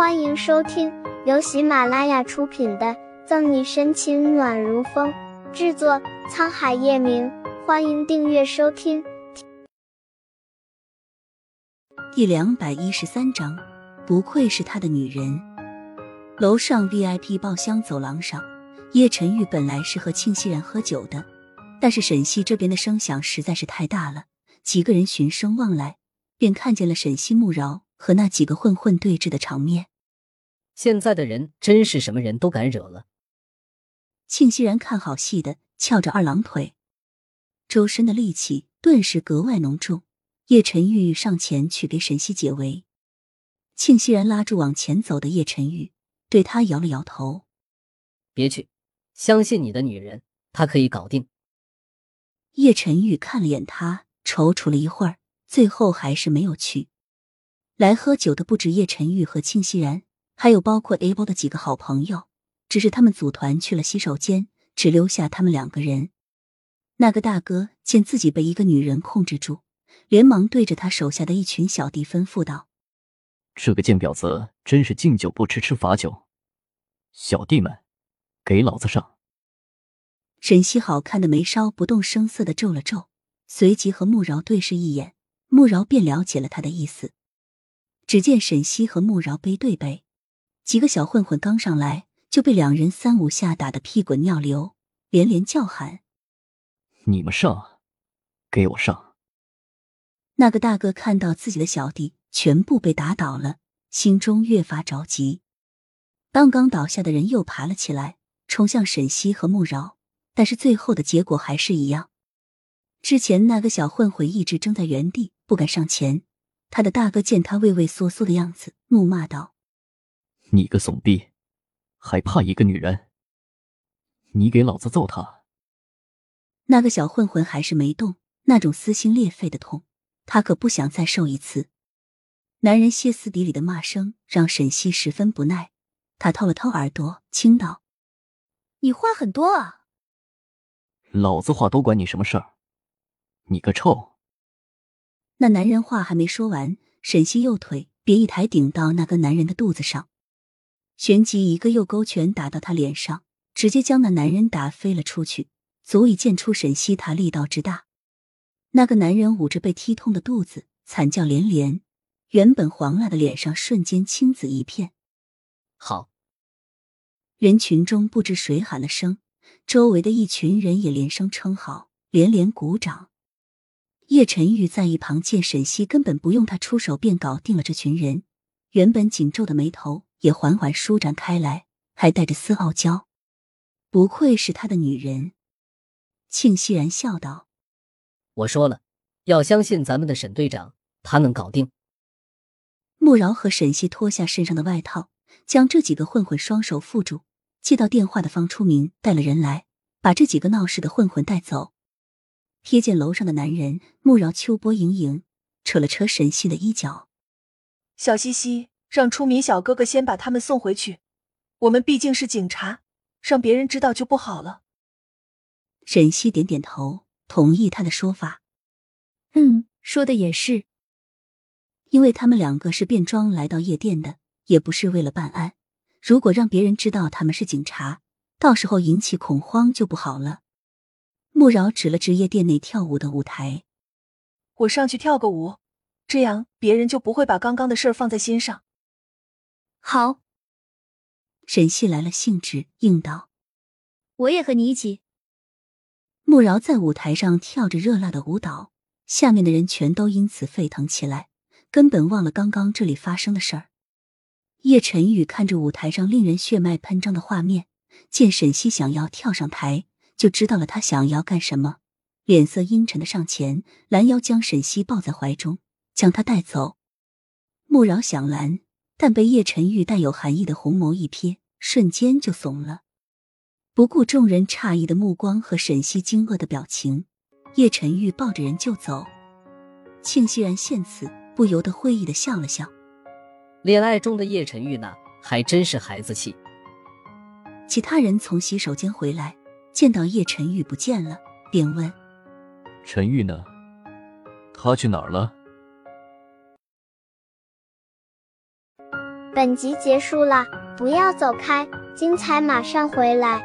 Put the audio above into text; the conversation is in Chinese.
欢迎收听由喜马拉雅出品的《赠你深情暖如风》，制作沧海夜明。欢迎订阅收听。第两百一十三章，不愧是他的女人。楼上 VIP 包厢走廊上，叶晨玉本来是和庆熙然喝酒的，但是沈西这边的声响实在是太大了，几个人循声望来，便看见了沈西、穆饶和那几个混混对峙的场面。现在的人真是什么人都敢惹了。庆熙然看好戏的翘着二郎腿，周身的戾气顿时格外浓重。叶晨玉上前去给沈西解围，庆熙然拉住往前走的叶晨玉。对他摇了摇头，别去，相信你的女人，她可以搞定。叶晨玉看了眼他，踌躇了一会儿，最后还是没有去。来喝酒的不止叶晨玉和庆熙然，还有包括 Able 的几个好朋友，只是他们组团去了洗手间，只留下他们两个人。那个大哥见自己被一个女人控制住，连忙对着他手下的一群小弟吩咐道。这个贱婊子真是敬酒不吃吃罚酒，小弟们，给老子上！沈西好看的眉梢不动声色的皱了皱，随即和穆饶对视一眼，穆饶便了解了他的意思。只见沈西和穆饶背对背，几个小混混刚上来就被两人三五下打得屁滚尿流，连连叫喊：“你们上，给我上！”那个大哥看到自己的小弟。全部被打倒了，心中越发着急。刚刚倒下的人又爬了起来，冲向沈西和穆饶，但是最后的结果还是一样。之前那个小混混一直怔在原地，不敢上前。他的大哥见他畏畏缩缩的样子，怒骂道：“你个怂逼，还怕一个女人？你给老子揍他！”那个小混混还是没动，那种撕心裂肺的痛，他可不想再受一次。男人歇斯底里的骂声让沈西十分不耐，他掏了掏耳朵，轻道：“你话很多啊！老子话多管你什么事儿？你个臭！”那男人话还没说完，沈西右腿别一抬，顶到那个男人的肚子上，旋即一个右勾拳打到他脸上，直接将那男人打飞了出去，足以见出沈西他力道之大。那个男人捂着被踢痛的肚子，惨叫连连。原本黄辣的脸上瞬间青紫一片。好！人群中不知谁喊了声，周围的一群人也连声称好，连连鼓掌。叶晨玉在一旁见沈西根本不用他出手便搞定了这群人，原本紧皱的眉头也缓缓舒展开来，还带着丝傲娇。不愧是他的女人，庆熙然笑道：“我说了，要相信咱们的沈队长，他能搞定。”慕饶和沈西脱下身上的外套，将这几个混混双手缚住。接到电话的方初明带了人来，把这几个闹事的混混带走。瞥见楼上的男人，慕饶秋波盈盈，扯了扯沈西的衣角：“小西西，让出名小哥哥先把他们送回去。我们毕竟是警察，让别人知道就不好了。”沈西点点头，同意他的说法：“嗯，说的也是。”因为他们两个是便装来到夜店的，也不是为了办案。如果让别人知道他们是警察，到时候引起恐慌就不好了。穆饶指了指夜店内跳舞的舞台：“我上去跳个舞，这样别人就不会把刚刚的事儿放在心上。”好。沈西来了兴致，应道：“我也和你一起。”穆饶在舞台上跳着热辣的舞蹈，下面的人全都因此沸腾起来。根本忘了刚刚这里发生的事儿。叶晨宇看着舞台上令人血脉喷张的画面，见沈西想要跳上台，就知道了他想要干什么，脸色阴沉的上前拦腰将沈西抱在怀中，将他带走。穆饶想拦，但被叶晨玉带有寒意的红眸一瞥，瞬间就怂了。不顾众人诧异的目光和沈西惊愕的表情，叶晨玉抱着人就走。庆熙然见此。不由得会意的笑了笑。恋爱中的叶晨玉呢，还真是孩子气。其他人从洗手间回来，见到叶晨玉不见了，便问：“陈玉呢？他去哪儿了？”本集结束了，不要走开，精彩马上回来。